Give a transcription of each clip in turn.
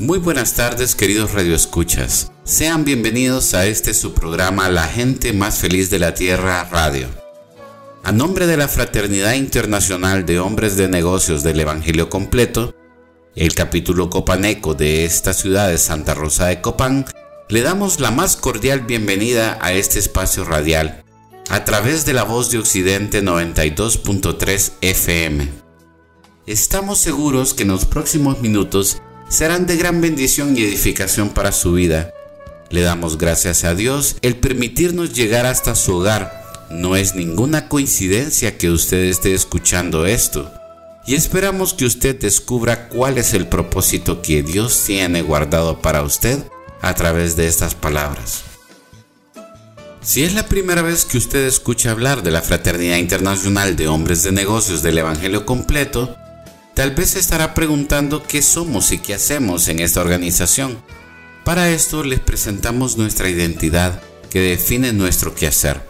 Muy buenas tardes queridos radioescuchas. Sean bienvenidos a este su programa La gente más feliz de la Tierra Radio. A nombre de la Fraternidad Internacional de Hombres de Negocios del Evangelio Completo, el capítulo copaneco de esta ciudad de Santa Rosa de Copán, le damos la más cordial bienvenida a este espacio radial a través de la voz de Occidente 92.3 FM. Estamos seguros que en los próximos minutos serán de gran bendición y edificación para su vida. Le damos gracias a Dios el permitirnos llegar hasta su hogar. No es ninguna coincidencia que usted esté escuchando esto. Y esperamos que usted descubra cuál es el propósito que Dios tiene guardado para usted a través de estas palabras. Si es la primera vez que usted escucha hablar de la Fraternidad Internacional de Hombres de Negocios del Evangelio Completo, Tal vez se estará preguntando qué somos y qué hacemos en esta organización. Para esto les presentamos nuestra identidad que define nuestro quehacer.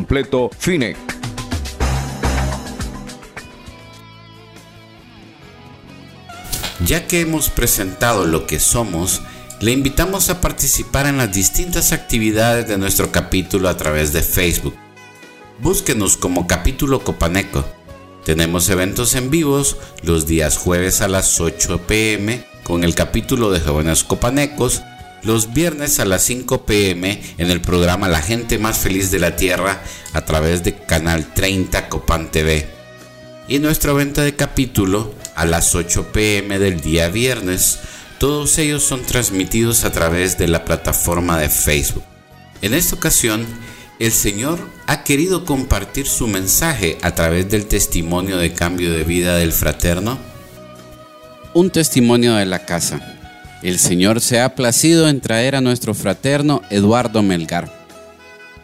completo. Ya que hemos presentado lo que somos, le invitamos a participar en las distintas actividades de nuestro capítulo a través de Facebook. Búsquenos como capítulo Copaneco. Tenemos eventos en vivos los días jueves a las 8 pm con el capítulo de jóvenes copanecos los viernes a las 5 pm en el programa La gente más feliz de la Tierra a través de Canal 30 Copan TV. Y nuestra venta de capítulo a las 8 pm del día viernes. Todos ellos son transmitidos a través de la plataforma de Facebook. En esta ocasión, el Señor ha querido compartir su mensaje a través del testimonio de cambio de vida del fraterno. Un testimonio de la casa. El Señor se ha placido en traer a nuestro fraterno Eduardo Melgar.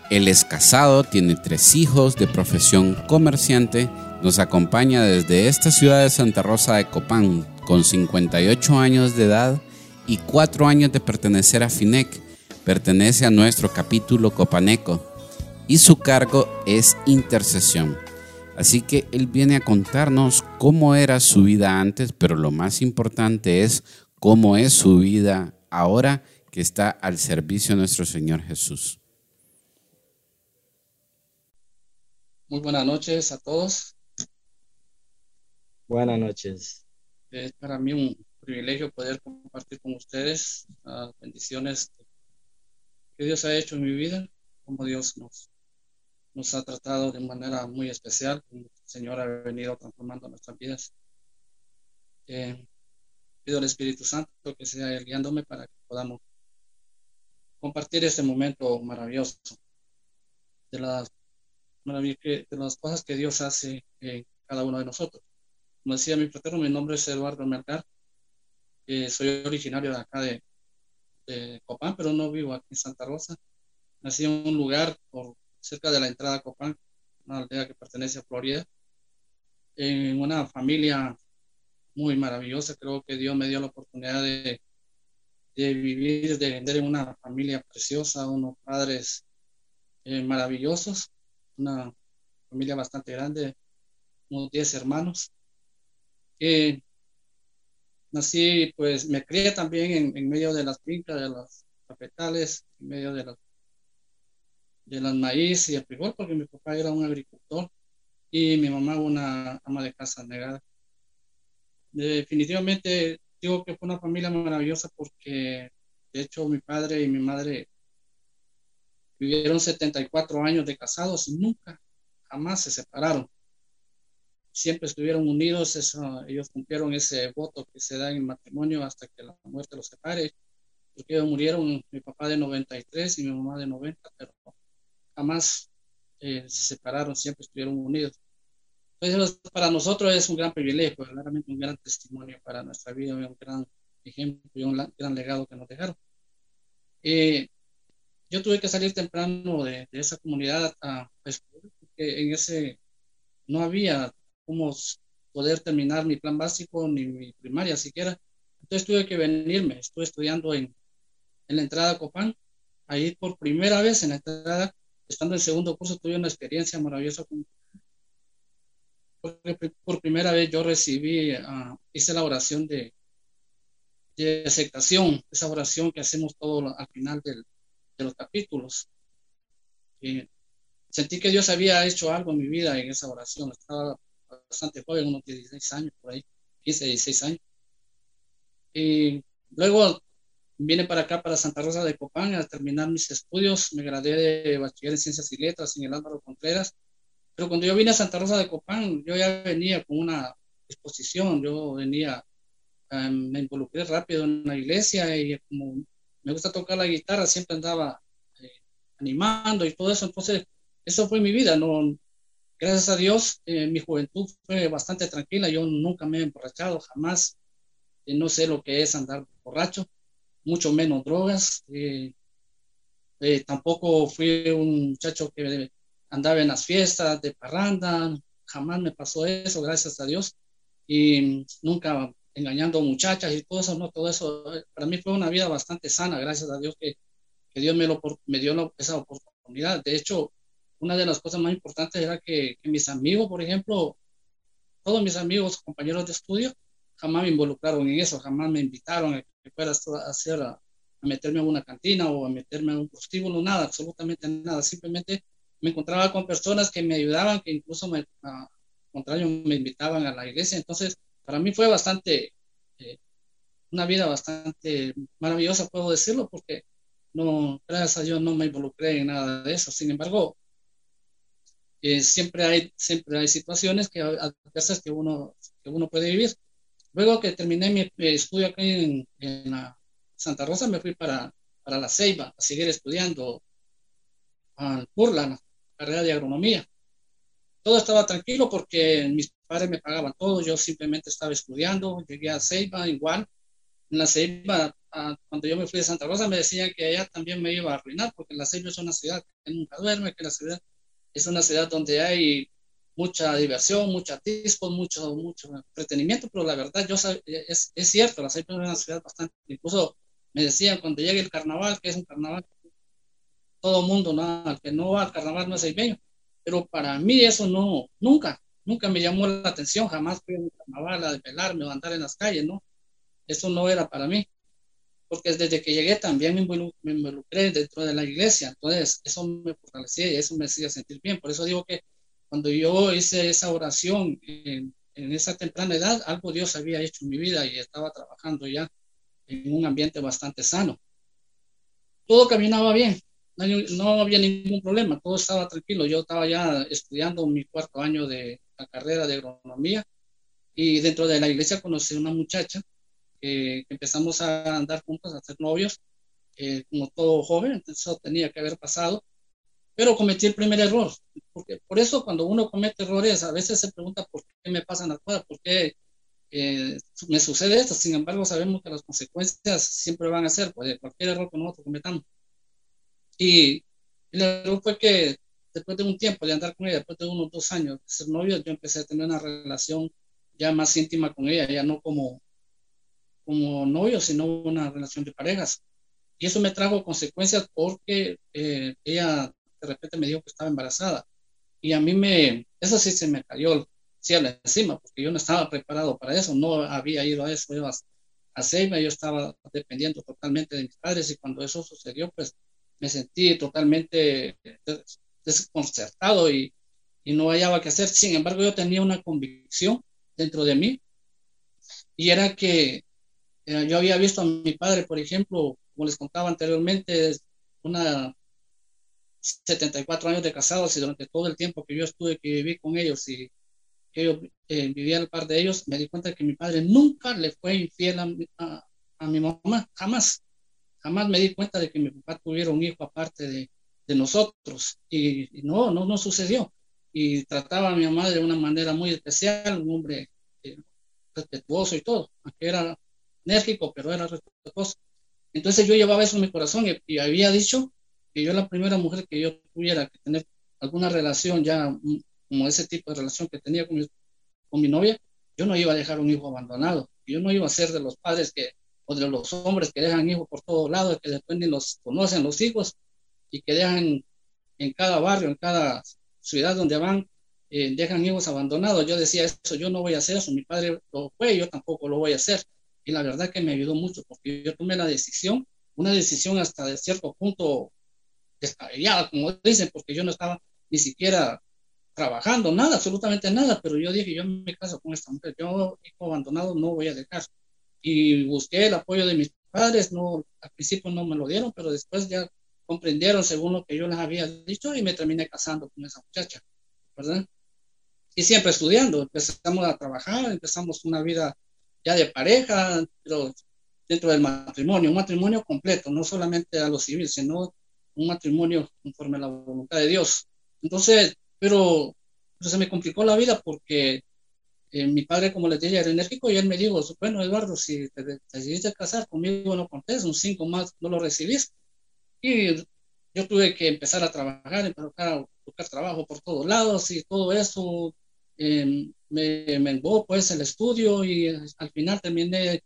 Él es casado, tiene tres hijos de profesión comerciante, nos acompaña desde esta ciudad de Santa Rosa de Copán con 58 años de edad y 4 años de pertenecer a FINEC. Pertenece a nuestro capítulo copaneco y su cargo es intercesión. Así que él viene a contarnos cómo era su vida antes, pero lo más importante es cómo es su vida ahora que está al servicio de nuestro Señor Jesús. Muy buenas noches a todos. Buenas noches. Es para mí un privilegio poder compartir con ustedes las bendiciones que Dios ha hecho en mi vida, como Dios nos, nos ha tratado de manera muy especial, como el Señor ha venido transformando nuestras vidas. Eh, pido al Espíritu Santo que sea guiándome para que podamos compartir este momento maravilloso de las, de las cosas que Dios hace en cada uno de nosotros. Como decía mi fraterno, mi nombre es Eduardo Mercar. soy originario de acá de, de, Copán, pero no vivo aquí en Santa Rosa. Nací en un lugar por, cerca de la entrada a Copán, una aldea que pertenece a Florida, en una familia muy maravillosa. Creo que Dios me dio la oportunidad de, de vivir, de vender en una familia preciosa, unos padres eh, maravillosos, una familia bastante grande, unos 10 hermanos. Eh, nací, pues me crié también en, medio de las fincas, de los capitales, en medio de los de las maíz y el frijol, porque mi papá era un agricultor y mi mamá una ama de casa negada. Definitivamente digo que fue una familia maravillosa porque de hecho mi padre y mi madre vivieron 74 años de casados y nunca, jamás se separaron. Siempre estuvieron unidos, ellos cumplieron ese voto que se da en matrimonio hasta que la muerte los separe, porque ellos murieron, mi papá de 93 y mi mamá de 90, pero jamás eh, se separaron, siempre estuvieron unidos. Entonces, para nosotros es un gran privilegio, claramente un gran testimonio para nuestra vida, un gran ejemplo y un gran legado que nos dejaron. Eh, yo tuve que salir temprano de, esa comunidad a, porque en ese no había cómo poder terminar mi plan básico ni mi primaria siquiera. Entonces tuve que venirme, estuve estudiando en, en la entrada a Copán. Ahí por primera vez en la entrada estando en segundo curso, tuve una experiencia maravillosa. Porque por primera vez yo recibí, uh, hice la oración de, de, aceptación, esa oración que hacemos todo al final del, de los capítulos. Y sentí que Dios había hecho algo en mi vida en esa oración. Estaba bastante joven, unos 16 años por ahí, 15, 16 años. Y luego Vine para acá, para Santa Rosa de Copán, a terminar mis estudios. Me gradué de bachiller en Ciencias y Letras en el Álvaro Contreras. Pero cuando yo vine a Santa Rosa de Copán, yo ya venía con una exposición. Yo venía, em, me involucré rápido en la iglesia y como me gusta tocar la guitarra, siempre andaba eh, animando y todo eso. Entonces, eso fue mi vida. No, gracias a Dios, eh, mi juventud fue bastante tranquila. Yo nunca me he emborrachado, jamás. Eh, no sé lo que es andar borracho mucho menos drogas. Eh, eh, tampoco fui un muchacho que andaba en las fiestas de parranda, jamás me pasó eso, gracias a Dios. Y nunca engañando muchachas y eso, no, todo eso, eh, para mí fue una vida bastante sana, gracias a Dios que, que Dios me, lo, me dio esa oportunidad. De hecho, una de las cosas más importantes era que, que mis amigos, por ejemplo, todos mis amigos, compañeros de estudio, jamás me involucraron en eso, jamás me invitaron a que fuera a hacer, a, meterme a una cantina o a meterme a un prostíbulo, nada, absolutamente nada. Simplemente me encontraba con personas que me ayudaban, que incluso me, al contrario, me invitaban a la iglesia. Entonces, para mí fue bastante, eh, una vida bastante maravillosa, puedo decirlo, porque no, gracias a Dios no me involucré en nada de eso. Sin embargo, eh, siempre, hay, siempre hay situaciones que adversas que uno, que uno puede vivir. Luego que terminé mi estudio aquí en, Santa Rosa, me fui para, para la Ceiba a seguir estudiando al Burla, la carrera de agronomía. Todo estaba tranquilo porque mis padres me pagaban todo, yo simplemente estaba estudiando, llegué a Ceiba igual. En la Ceiba, cuando yo me fui de Santa Rosa, me decían que allá también me iba a arruinar porque la Ceiba es una ciudad que nunca duerme, que la ciudad es una ciudad donde hay mucha diversión, mucha discos, mucho, mucho entretenimiento, pero la verdad, yo es, es cierto, la Ceiba es una ciudad bastante, incluso me decían cuando llegue el carnaval, que es un carnaval, todo mundo, ¿no? que no va al carnaval no es ceibeño, pero para mí eso no, nunca, nunca me llamó la atención, jamás fui a un carnaval a desvelarme o a andar en las calles, ¿no? Eso no era para mí, porque desde que llegué también me involucré dentro de la iglesia, entonces eso me fortalecía y eso me hacía sentir bien, por eso digo que cuando yo hice esa oración en, esa temprana edad, algo Dios había hecho en mi vida y estaba trabajando ya en un ambiente bastante sano. Todo caminaba bien, no, había ningún problema, todo estaba tranquilo. Yo estaba ya estudiando mi cuarto año de la carrera de agronomía y dentro de la iglesia conocí a una muchacha que, empezamos a andar juntos, a ser novios, eh, como todo joven, entonces eso tenía que haber pasado pero cometí el primer error. Porque por eso cuando uno comete errores, a veces se pregunta por qué me pasan las cosas, por qué eh, me sucede esto. Sin embargo, sabemos que las consecuencias siempre van a ser pues, cualquier error que nosotros cometamos. Y el error fue que después de un tiempo de andar con ella, después de unos dos años de ser novio, yo empecé a tener una relación ya más íntima con ella, ya no como, como novio, sino una relación de parejas. Y eso me trajo consecuencias porque eh, ella de repente me dijo que estaba embarazada. Y a mí me, eso sí se me cayó el cielo encima, porque yo no estaba preparado para eso, no había ido a eso, iba a Seiba, yo estaba dependiendo totalmente de mis padres y cuando eso sucedió, pues me sentí totalmente desconcertado y, y no hallaba qué hacer. Sin embargo, yo tenía una convicción dentro de mí y era que eh, yo había visto a mi padre, por ejemplo, como les contaba anteriormente, una 74 años de casados y durante todo el tiempo que yo estuve, que viví con ellos y que yo eh, vivía al par de ellos, me di cuenta que mi padre nunca le fue infiel a, a, mi mamá, jamás. Jamás me di cuenta de que mi papá tuviera un hijo aparte de, de nosotros. Y, no, no, no sucedió. Y trataba a mi mamá de una manera muy especial, un hombre eh, respetuoso y todo, aunque era enérgico, pero era respetuoso. Entonces yo llevaba eso en mi corazón y, había dicho que yo la primera mujer que yo tuviera que tener alguna relación ya mm, como ese tipo de relación que tenía con mi, con mi novia, yo no iba a dejar un hijo abandonado. Yo no iba a ser de los padres que, o de los hombres que dejan hijos por todos lados, que después ni los conocen los hijos y que dejan en cada barrio, en cada ciudad donde van, eh, dejan hijos abandonados. Yo decía eso, yo no voy a hacer eso, mi padre lo fue, yo tampoco lo voy a hacer. Y la verdad que me ayudó mucho porque yo tomé la decisión, una decisión hasta de cierto punto descabellada, como dicen, porque yo no estaba ni siquiera trabajando, nada, absolutamente nada, pero yo dije, yo me caso con esta mujer, yo hijo abandonado no voy a dejar. Y busqué el apoyo de mis padres, no, al principio no me lo dieron, pero después ya comprendieron según lo que yo les había dicho y me terminé casando con esa muchacha, ¿verdad? Y siempre estudiando, empezamos a trabajar, empezamos una vida ya de pareja, pero dentro del matrimonio, un matrimonio completo, no solamente a lo civil, sino un matrimonio conforme a la voluntad de Dios. Entonces, pero, se me complicó la vida porque eh, mi padre, como les dije, era enérgico y él me dijo, bueno, Eduardo, si te decidiste casar conmigo, no contés, un cinco más no lo recibís. Y yo tuve que empezar a trabajar, empezar a buscar trabajo por todos lados y todo eso eh, me menguó pues el estudio y al final terminé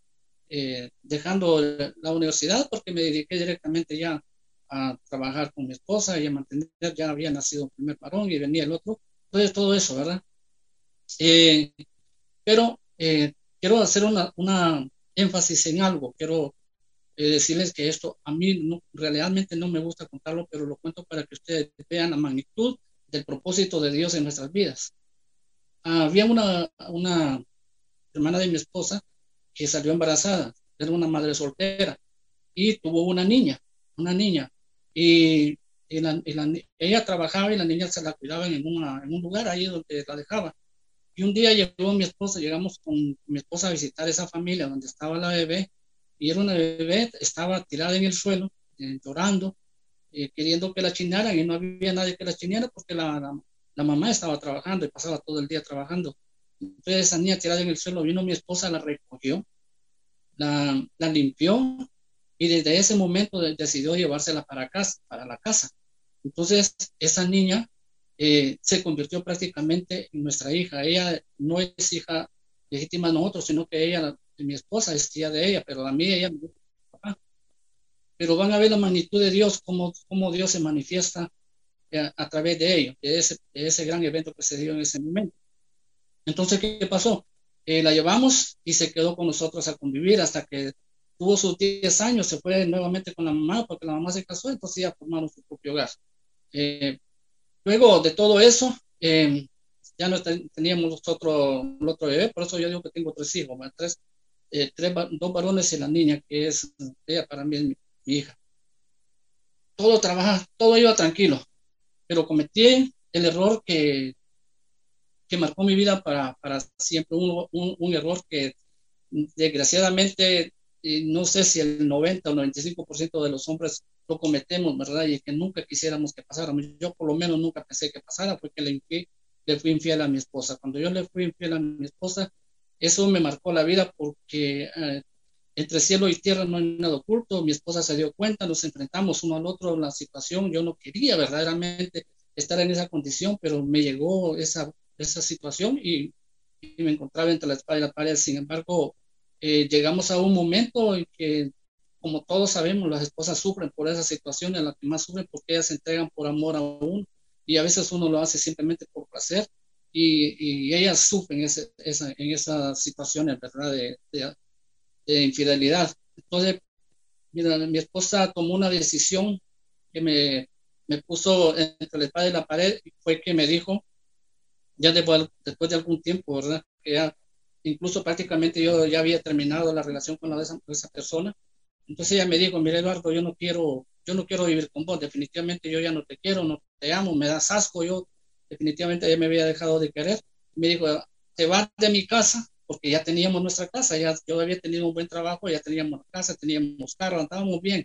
eh, dejando la universidad porque me dediqué directamente ya a trabajar con mi esposa y a mantener, ya había nacido el primer varón y venía el otro, entonces todo eso, ¿verdad? Eh, pero eh, quiero hacer una, una, énfasis en algo, quiero decirles que esto a mí no, realmente no me gusta contarlo, pero lo cuento para que ustedes vean la magnitud del propósito de Dios en nuestras vidas había una, una hermana de mi esposa que salió embarazada, era una madre soltera y tuvo una niña, una niña. Y, ella trabajaba y la niña se la cuidaba en, en un lugar ahí donde la dejaba. Y un día llegó mi esposa, llegamos con mi esposa a visitar esa familia donde estaba la bebé y era una bebé, estaba tirada en el suelo, eh, llorando, eh, queriendo que la chinaran y no había nadie que la chinara porque la, la mamá estaba trabajando y pasaba todo el día trabajando. Entonces esa niña tirada en el suelo, vino mi esposa, la recogió, la, la limpió y desde ese momento decidió llevársela para casa, para la casa. Entonces esa niña eh, se convirtió prácticamente en nuestra hija. Ella no es hija legítima de nosotros, sino que ella, mi esposa, es tía de ella, pero a mí ella papá. Pero van a ver la magnitud de Dios, cómo, cómo Dios se manifiesta a, través de ello, de ese, ese, gran evento que se dio en ese momento. Entonces, ¿qué pasó? Eh, la llevamos y se quedó con nosotros a convivir hasta que tuvo sus 10 años, se fue nuevamente con la mamá porque la mamá se casó, entonces ya formaron su propio hogar. Eh, luego de todo eso, eh, ya no teníamos nosotros el otro bebé, por eso yo digo que tengo tres hijos, tres, tres, dos varones y la niña, que es, ella para mí es mi, mi hija. Todo trabaja, todo iba tranquilo pero cometí el error que, que marcó mi vida para, para siempre, un, un, error que desgraciadamente no sé si el 90 o 95% de los hombres lo cometemos, ¿verdad? Y que nunca quisiéramos que pasara. Yo por lo menos nunca pensé que pasara porque le, le fui infiel a mi esposa. Cuando yo le fui infiel a mi esposa, eso me marcó la vida porque eh, entre cielo y tierra no hay nada oculto, mi esposa se dio cuenta, nos enfrentamos uno al otro la situación, yo no quería verdaderamente estar en esa condición, pero me llegó esa, esa situación y y me encontraba entre la espada y la pared. Sin embargo, eh, llegamos a un momento en que, como todos sabemos, las esposas sufren por esas situaciones, las que más sufren porque ellas se entregan por amor a uno y a veces uno lo hace simplemente por placer y, y ellas sufren ese, esa, en esas situaciones, ¿verdad? De, de, infidelidad. Entonces, mira, mi esposa tomó una decisión que me, me puso entre la espada y la pared y fue que me dijo, ya después, después de algún tiempo, ¿verdad? Que ya incluso prácticamente yo ya había terminado la relación con, la, esa, esa, persona. Entonces ella me dijo, mira Eduardo, yo no quiero, yo no quiero vivir con vos, definitivamente yo ya no te quiero, no te amo, me das asco, yo definitivamente ya me había dejado de querer. Me dijo, te vas de mi casa, porque ya teníamos nuestra casa, ya yo había tenido un buen trabajo, ya teníamos casa, teníamos carro, estábamos bien.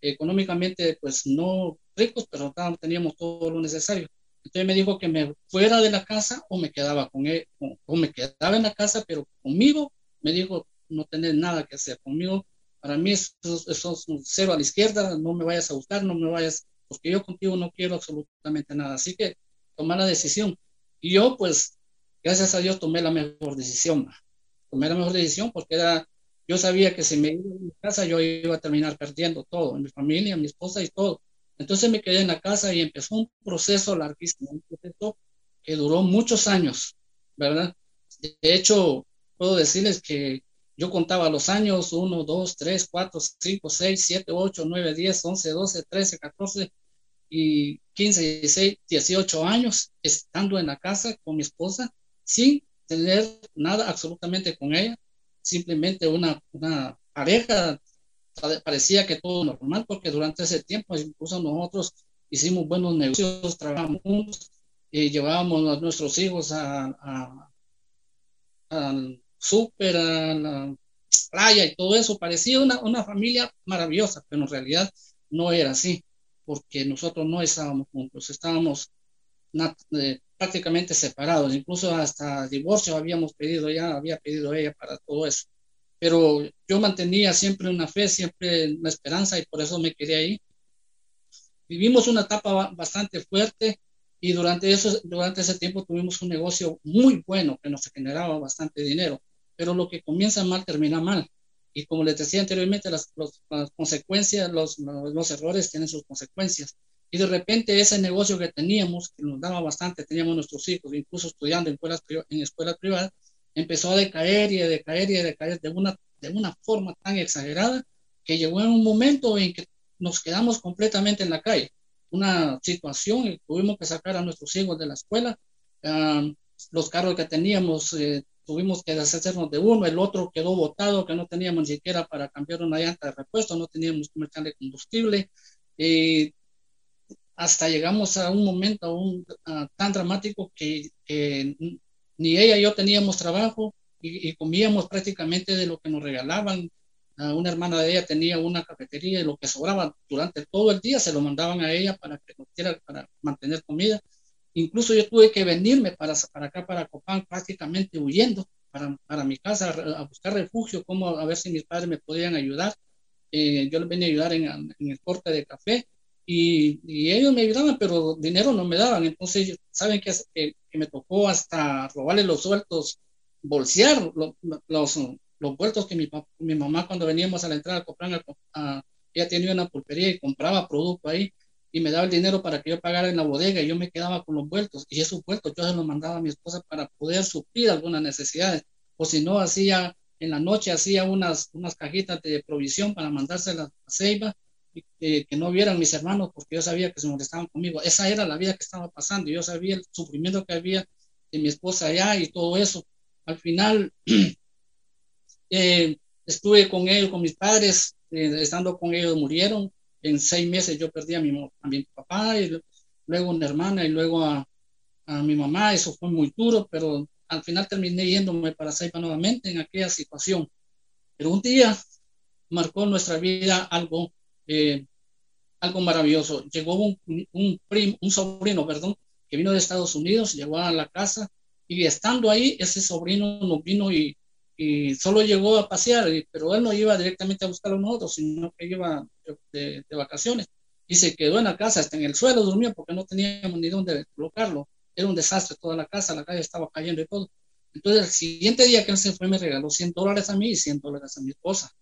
Económicamente, pues no ricos, pero teníamos todo lo necesario. Entonces me dijo que me fuera de la casa o me quedaba con él, o, me quedaba en la casa, pero conmigo me dijo no tener nada que hacer conmigo. Para mí eso, eso es un cero a la izquierda, no me vayas a buscar, no me vayas, porque yo contigo no quiero absolutamente nada. Así que tomar la decisión. Y yo, pues, gracias a Dios tomé la mejor decisión. Tomé la mejor decisión porque era, yo sabía que si me iba a mi casa yo iba a terminar perdiendo todo, mi familia, mi esposa y todo. Entonces me quedé en la casa y empezó un proceso larguísimo, un proceso que duró muchos años, ¿verdad? De hecho, puedo decirles que yo contaba los años 1, 2, 3, 4, 5, 6, 7, 8, 9, 10, 11, 12, 13, 14 y 15, 16, 18 años estando en la casa con mi esposa sin tener nada absolutamente con ella, simplemente una, una pareja parecía que todo normal, porque durante ese tiempo incluso nosotros hicimos buenos negocios, trabajamos y llevábamos a nuestros hijos a, al súper, a la playa y todo eso. Parecía una, una familia maravillosa, pero en realidad no era así, porque nosotros no estábamos juntos, estábamos eh, prácticamente separados, incluso hasta divorcio habíamos pedido ya, había pedido ella para todo eso pero yo mantenía siempre una fe, siempre una esperanza y por eso me quedé ahí. Vivimos una etapa bastante fuerte y durante, eso, durante ese tiempo tuvimos un negocio muy bueno que nos generaba bastante dinero, pero lo que comienza mal termina mal. Y como les decía anteriormente, las, las consecuencias, los, los, errores tienen sus consecuencias. Y de repente ese negocio que teníamos, que nos daba bastante, teníamos nuestros hijos, incluso estudiando en escuelas, en escuelas privadas, empezó a decaer y a decaer y a decaer de una, de una forma tan exagerada que llegó en un momento en que nos quedamos completamente en la calle. Una situación tuvimos que sacar a nuestros hijos de la escuela. los carros que teníamos eh, tuvimos que deshacernos de uno, el otro quedó botado, que no teníamos ni siquiera para cambiar una llanta de repuesto, no teníamos que de combustible. y hasta llegamos a un momento un, tan dramático que, ni ella y yo teníamos trabajo y, comíamos prácticamente de lo que nos regalaban. una hermana de ella tenía una cafetería y lo que sobraba durante todo el día se lo mandaban a ella para que nos para mantener comida. Incluso yo tuve que venirme para, para acá, para Copán, prácticamente huyendo para, para mi casa a buscar refugio, como a ver si mis padres me podían ayudar. Eh, yo les venía a ayudar en, el corte de café y, ellos me ayudaban, pero dinero no me daban. Entonces, ¿saben que, que me tocó hasta robarle los sueltos, bolsear los, los, vueltos que mi, mi, mamá cuando veníamos a la entrada a comprar, a, ella tenía una pulpería y compraba producto ahí y me daba el dinero para que yo pagara en la bodega y yo me quedaba con los vueltos y esos vueltos yo se los mandaba a mi esposa para poder suplir algunas necesidades o si no hacía en la noche hacía unas, unas cajitas de provisión para mandárselas a Ceiba que, no vieran mis hermanos porque yo sabía que se molestaban conmigo. Esa era la vida que estaba pasando. Yo sabía el sufrimiento que había de mi esposa allá y todo eso. Al final eh, estuve con ellos, con mis padres, eh, estando con ellos murieron. En seis meses yo perdí a mi, a mi papá y luego una hermana y luego a, a mi mamá. Eso fue muy duro, pero al final terminé yéndome para Saipa nuevamente en aquella situación. Pero un día marcó nuestra vida algo eh, algo maravilloso. Llegó un, un, un sobrino, perdón, que vino de Estados Unidos, llegó a la casa y estando ahí, ese sobrino nos vino y, y solo llegó a pasear, pero él no iba directamente a buscar a nosotros, sino que iba de, de, vacaciones y se quedó en la casa, hasta en el suelo durmió porque no teníamos ni dónde colocarlo. Era un desastre toda la casa, la calle estaba cayendo y todo. Entonces, el siguiente día que él se fue, me regaló 100 dólares a mí y 100 dólares a mi esposa.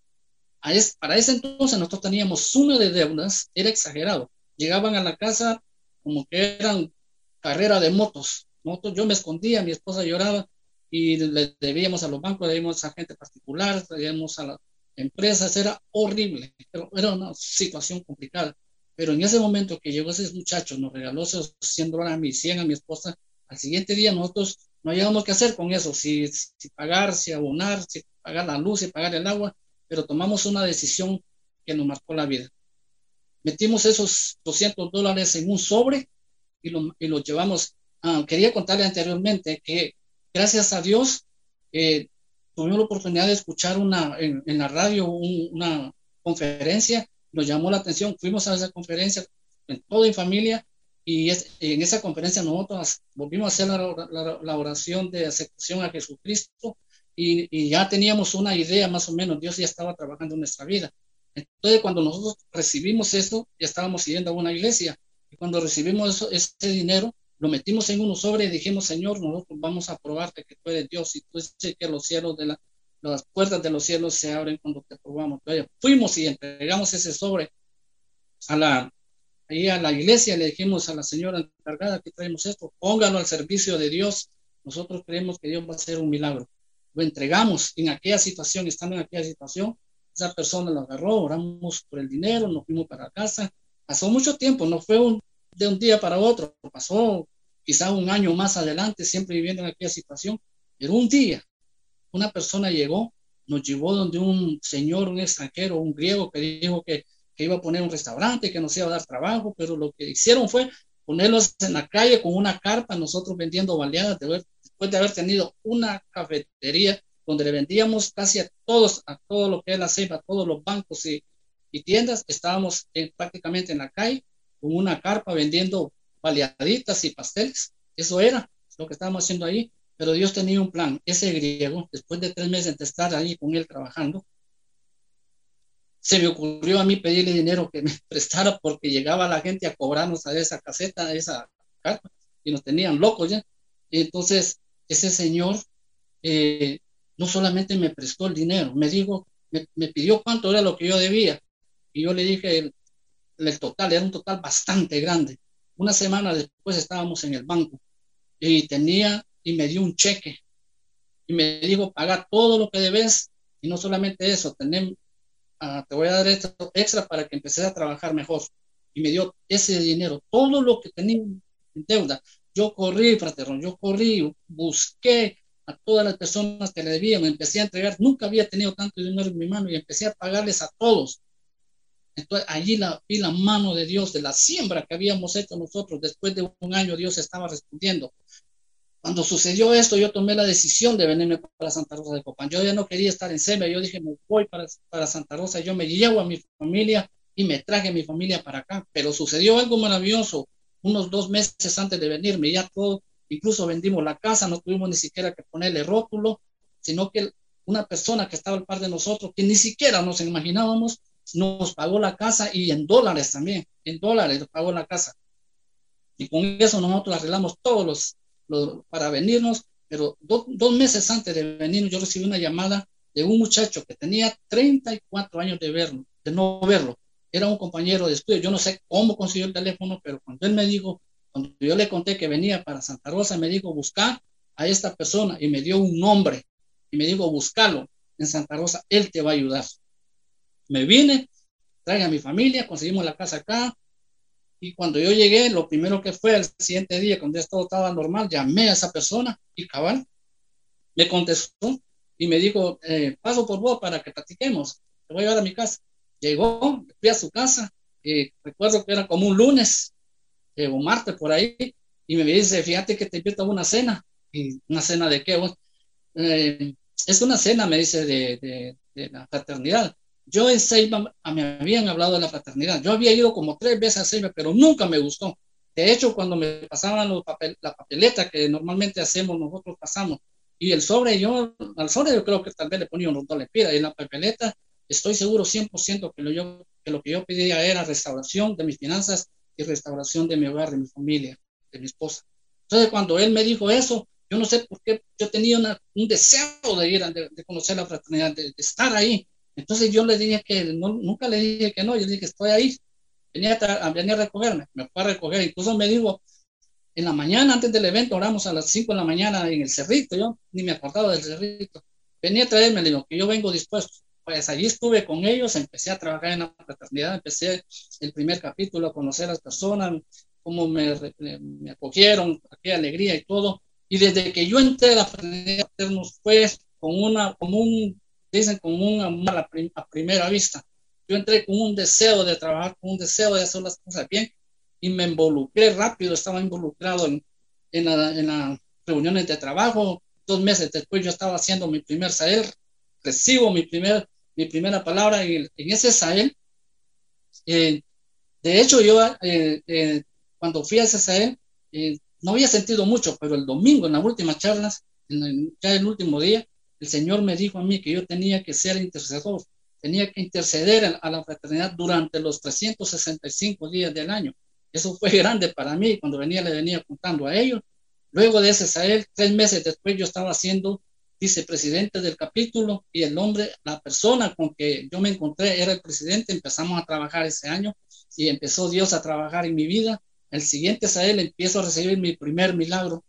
para ese entonces nosotros teníamos suma de deudas, era exagerado. Llegaban a la casa como que eran carrera de motos yo me escondía, mi esposa lloraba y le debíamos a los bancos, debíamos a gente particular, debíamos a las empresas, era horrible, era una situación complicada. Pero en ese momento que llegó ese muchacho, nos regaló esos 100 dólares a mí, 100 a mi esposa, al siguiente día nosotros no habíamos qué hacer con eso, si, si pagar, si abonar, si pagar la luz, si pagar el agua, pero tomamos una decisión que nos marcó la vida. Metimos esos 200 dólares en un sobre y lo, y lo llevamos. Ah, quería contarle anteriormente que gracias a Dios eh, tuvimos la oportunidad de escuchar una, en, la radio una conferencia, nos llamó la atención, fuimos a esa conferencia en todo en familia y en esa conferencia nosotros volvimos a hacer la, oración de aceptación a Jesucristo y, y, ya teníamos una idea más o menos, Dios ya estaba trabajando en nuestra vida. Entonces cuando nosotros recibimos esto, ya estábamos siguiendo a una iglesia y cuando recibimos eso, ese dinero, lo metimos en uno sobre y dijimos, Señor, nosotros vamos a probarte que tú eres Dios y tú dices que los cielos de la, las puertas de los cielos se abren cuando te probamos. Entonces, fuimos y entregamos ese sobre a la, ahí a la iglesia, le dijimos a la señora encargada que traemos esto, póngalo al servicio de Dios. Nosotros creemos que Dios va a hacer un milagro. Lo entregamos en aquella situación, estando en aquella situación, esa persona lo agarró, oramos por el dinero, nos fuimos para casa. Pasó mucho tiempo, no fue un, de un día para otro, pasó quizá un año más adelante, siempre viviendo en aquella situación, pero un día una persona llegó, nos llevó donde un señor, un extranjero, un griego que dijo que que iba a poner un restaurante, que nos iba a dar trabajo, pero lo que hicieron fue ponerlos en la calle con una carpa, nosotros vendiendo baleadas, después de haber tenido una cafetería donde le vendíamos casi a todos, a todo lo que es la ceiba, a todos los bancos y, tiendas, estábamos prácticamente en la calle con una carpa vendiendo baleaditas y pasteles. Eso era lo que estábamos haciendo ahí, pero Dios tenía un plan. Ese griego, después de tres meses de estar ahí con él trabajando, se me ocurrió a mí pedirle dinero que me prestara porque llegaba la gente a cobrarnos a esa caseta, a esa carta, y nos tenían locos ya. Y entonces, ese señor eh, no solamente me prestó el dinero, me dijo, me, pidió cuánto era lo que yo debía. Y yo le dije el, el total, era un total bastante grande. Una semana después estábamos en el banco y tenía y me dio un cheque y me dijo pagar todo lo que debes y no solamente eso, tenemos, Ah, te voy a dar esto extra para que empecé a trabajar mejor. Y me dio ese dinero, todo lo que tenía en deuda. Yo corrí, fraterno, yo corrí, busqué a todas las personas que le debían, empecé a entregar, nunca había tenido tanto dinero en mi mano y empecé a pagarles a todos. Allí la, vi la mano de Dios, de la siembra que habíamos hecho nosotros. Después de un año Dios estaba respondiendo. Cuando sucedió esto, yo tomé la decisión de venirme para Santa Rosa de Copán. Yo ya no quería estar en Sebe, yo dije, me voy para, para Santa Rosa, yo me llevo a mi familia y me traje a mi familia para acá. Pero sucedió algo maravilloso unos dos meses antes de venirme, ya todo, incluso vendimos la casa, no tuvimos ni siquiera que ponerle rótulo, sino que una persona que estaba al par de nosotros, que ni siquiera nos imaginábamos, nos pagó la casa y en dólares también, en dólares pagó la casa. Y con eso nosotros arreglamos todos los para venirnos, pero dos meses antes de venirnos yo recibí una llamada de un muchacho que tenía 34 años de verlo, de no verlo. Era un compañero de estudio. Yo no sé cómo consiguió el teléfono, pero cuando él me dijo, cuando yo le conté que venía para Santa Rosa, me dijo buscar a esta persona y me dio un nombre y me dijo buscarlo en Santa Rosa, él te va a ayudar. Me vine, traje a mi familia, conseguimos la casa acá, y cuando yo llegué, lo primero que fue el siguiente día, cuando ya todo estaba normal, llamé a esa persona y cabal me contestó y me dijo, eh, paso por vos para que platiquemos, te voy a llevar a mi casa. Llegó, fui a su casa, y recuerdo que era como un lunes eh, o martes por ahí, y me dice, fíjate que te invito a una cena. ¿Y una cena de qué? Eh, es una cena, me dice, de, de la fraternidad. Yo en Seiba me habían hablado de la fraternidad. Yo había ido como tres veces a Seiba, pero nunca me gustó. De hecho, cuando me pasaban los papel, la papeleta que normalmente hacemos, nosotros pasamos, y el sobre, yo, al sobre yo creo que tal vez le ponía un le pida, y en la papeleta estoy seguro 100% que lo, yo, que lo que yo pedía era restauración de mis finanzas y restauración de mi hogar, de mi familia, de mi esposa. Entonces, cuando él me dijo eso, Yo no sé por qué yo tenía un deseo de ir, de, de conocer la fraternidad, de, estar ahí. Entonces yo le dije que nunca le dije que no, yo le dije que estoy ahí. Venía a, venía a recogerme, me fue a recoger. Incluso me dijo, en la mañana, antes del evento, oramos a las 5 de la mañana en el cerrito. Yo ni me acordaba del cerrito. Venía a traerme, le digo, que yo vengo dispuesto. Pues allí estuve con ellos, empecé a trabajar en la fraternidad, empecé el primer capítulo a conocer a las personas, cómo me, me acogieron, qué alegría y todo. Y desde que yo entré a la fraternidad nos fue con una, como un, dicen, como un amor a, primera vista. Yo entré con un deseo de trabajar, con un deseo de hacer las cosas bien y me involucré rápido, estaba involucrado en, en, en las reuniones de trabajo. Dos meses después yo estaba haciendo mi primer Sahel, recibo mi, primer, mi primera palabra en, en ese Sahel. Eh, de hecho, yo eh, eh, cuando fui a ese Sahel, no había sentido mucho, pero el domingo, en las últimas charlas, en ya el último día, el Señor me dijo a mí que yo tenía que ser intercesor, tenía que interceder a la fraternidad durante los 365 días del año. Eso fue grande para mí, cuando venía le venía contando a ellos. Luego de ese Sahel, tres meses después yo estaba siendo vicepresidente del capítulo y el hombre, la persona con que yo me encontré era el presidente, empezamos a trabajar ese año y empezó Dios a trabajar en mi vida el siguiente Sahel empiezo a recibir mi primer milagro.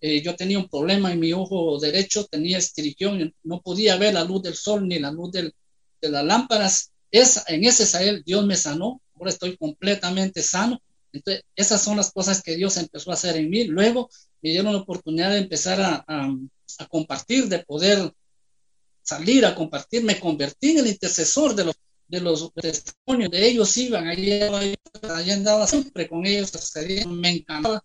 Eh, yo tenía un problema en mi ojo derecho, tenía estrigión, no podía ver la luz del sol ni la luz de las lámparas. Es, en ese Sahel Dios me sanó, ahora estoy completamente sano. Entonces, esas son las cosas que Dios empezó a hacer en mí. Luego me dieron la oportunidad de empezar a, a compartir, de poder salir a compartir. Me convertí en el intercesor de los de los testimonios de ellos iban, ahí, andaba siempre con ellos, me encantaba.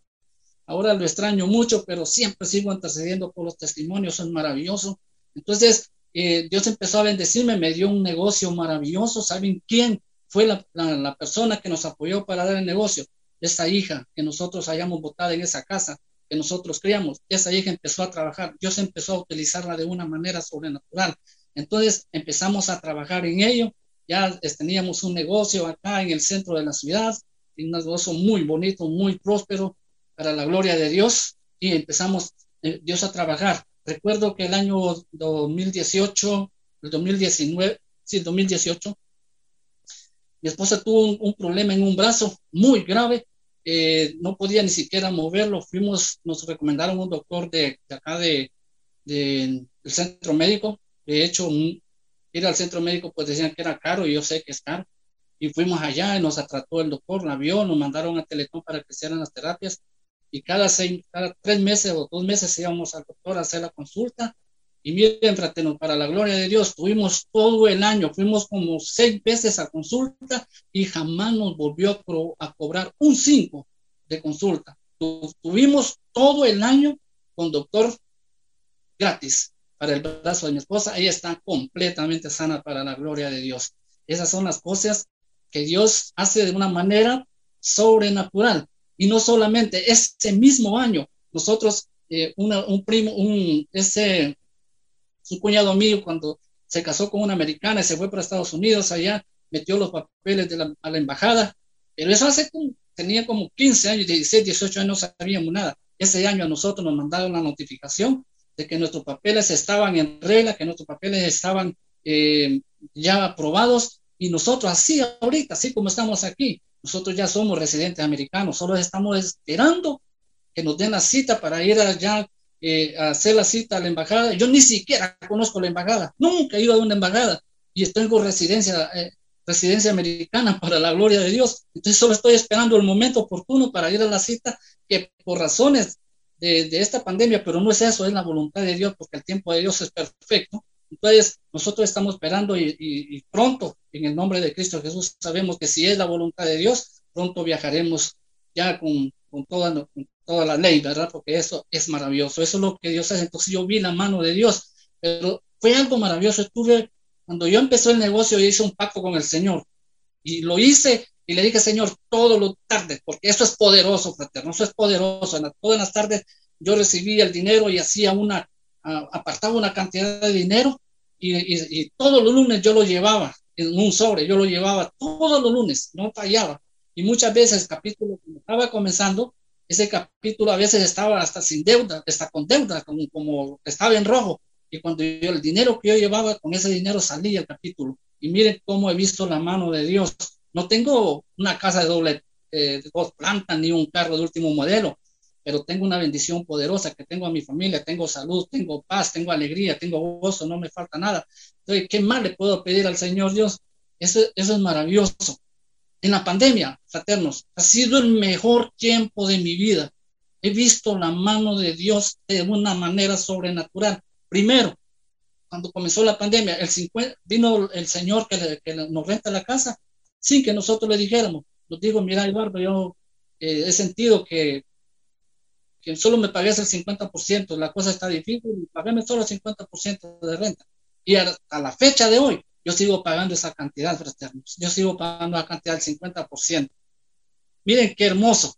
Ahora lo extraño mucho, pero siempre sigo intercediendo por los testimonios, es maravilloso. Entonces, eh, Dios empezó a bendecirme, me dio un negocio maravilloso. ¿Saben quién fue la, la, persona que nos apoyó para dar el negocio? Esa hija que nosotros hayamos votado en esa casa, que nosotros criamos. Esa hija empezó a trabajar. Dios empezó a utilizarla de una manera sobrenatural. Entonces empezamos a trabajar en ello ya teníamos un negocio acá en el centro de la ciudad, un negocio muy bonito, muy próspero, para la gloria de Dios, y empezamos eh, Dios a trabajar. Recuerdo que el año 2018, el 2019, sí, 2018, mi esposa tuvo un, problema en un brazo muy grave, eh, no podía ni siquiera moverlo. Fuimos, nos recomendaron un doctor de, acá de, del centro médico. De hecho, ir al centro médico, pues decían que era caro y yo sé que es caro. Y fuimos allá y nos trató el doctor, la vio, nos mandaron a Telecom para que hicieran las terapias. Y cada, seis, cada tres meses o dos meses íbamos al doctor a hacer la consulta. Y miren, fraterno, para la gloria de Dios, tuvimos todo el año, fuimos como seis veces a consulta y jamás nos volvió a, a cobrar un cinco de consulta. Tuvimos todo el año con doctor gratis para el brazo de mi esposa, ella está completamente sana para la gloria de Dios. Esas son las cosas que Dios hace de una manera sobrenatural. Y no solamente ese mismo año, nosotros, eh, un primo, un, ese, un cuñado mío, cuando se casó con una americana y se fue para Estados Unidos, allá metió los papeles de la, a la embajada, pero eso hace como, tenía como 15 años, 16, 18 años, no sabíamos nada. Ese año a nosotros nos mandaron la notificación de que nuestros papeles estaban en regla, que nuestros papeles estaban eh, ya aprobados y nosotros así ahorita, así como estamos aquí, nosotros ya somos residentes americanos, solo estamos esperando que nos den la cita para ir allá eh, a hacer la cita a la embajada. Yo ni siquiera conozco la embajada, nunca he ido a una embajada y tengo residencia, eh, residencia americana para la gloria de Dios. Entonces solo estoy esperando el momento oportuno para ir a la cita que por razones de, esta pandemia, pero no es eso, es la voluntad de Dios, porque el tiempo de Dios es perfecto. Entonces, nosotros estamos esperando y, pronto, en el nombre de Cristo Jesús, sabemos que si es la voluntad de Dios, pronto viajaremos ya con, con, toda, toda la ley, ¿verdad? Porque eso es maravilloso, eso es lo que Dios hace. Entonces yo vi la mano de Dios, pero fue algo maravilloso. Estuve, cuando yo empecé el negocio, yo hice un pacto con el Señor y lo hice y le dije, Señor, todo lo tarde, porque eso es poderoso, fraterno, eso es poderoso. En todas las tardes yo recibía el dinero y hacía una, apartaba una cantidad de dinero y, todos los lunes yo lo llevaba en un sobre, yo lo llevaba todos los lunes, no fallaba. Y muchas veces el capítulo que estaba comenzando, ese capítulo a veces estaba hasta sin deuda, hasta con deuda, como, como estaba en rojo. Y cuando yo el dinero que yo llevaba, con ese dinero salía el capítulo. Y miren cómo he visto la mano de Dios. No tengo una casa de doble, eh, dos plantas ni un carro de último modelo, pero tengo una bendición poderosa, que tengo a mi familia, tengo salud, tengo paz, tengo alegría, tengo gozo, no me falta nada. Entonces, ¿qué más le puedo pedir al Señor Dios? Eso, eso es maravilloso. En la pandemia, fraternos, ha sido el mejor tiempo de mi vida. He visto la mano de Dios de una manera sobrenatural. Primero, cuando comenzó la pandemia, el 50, vino el señor que, nos renta la casa sin que nosotros le dijéramos. Nos digo, mira, Eduardo, yo eh, he sentido que que solo me pagues el 50%, la cosa está difícil, pagueme solo el 50% de renta. Y a, la fecha de hoy, yo sigo pagando esa cantidad, fraternos. Yo sigo pagando la cantidad del 50%. Miren qué hermoso.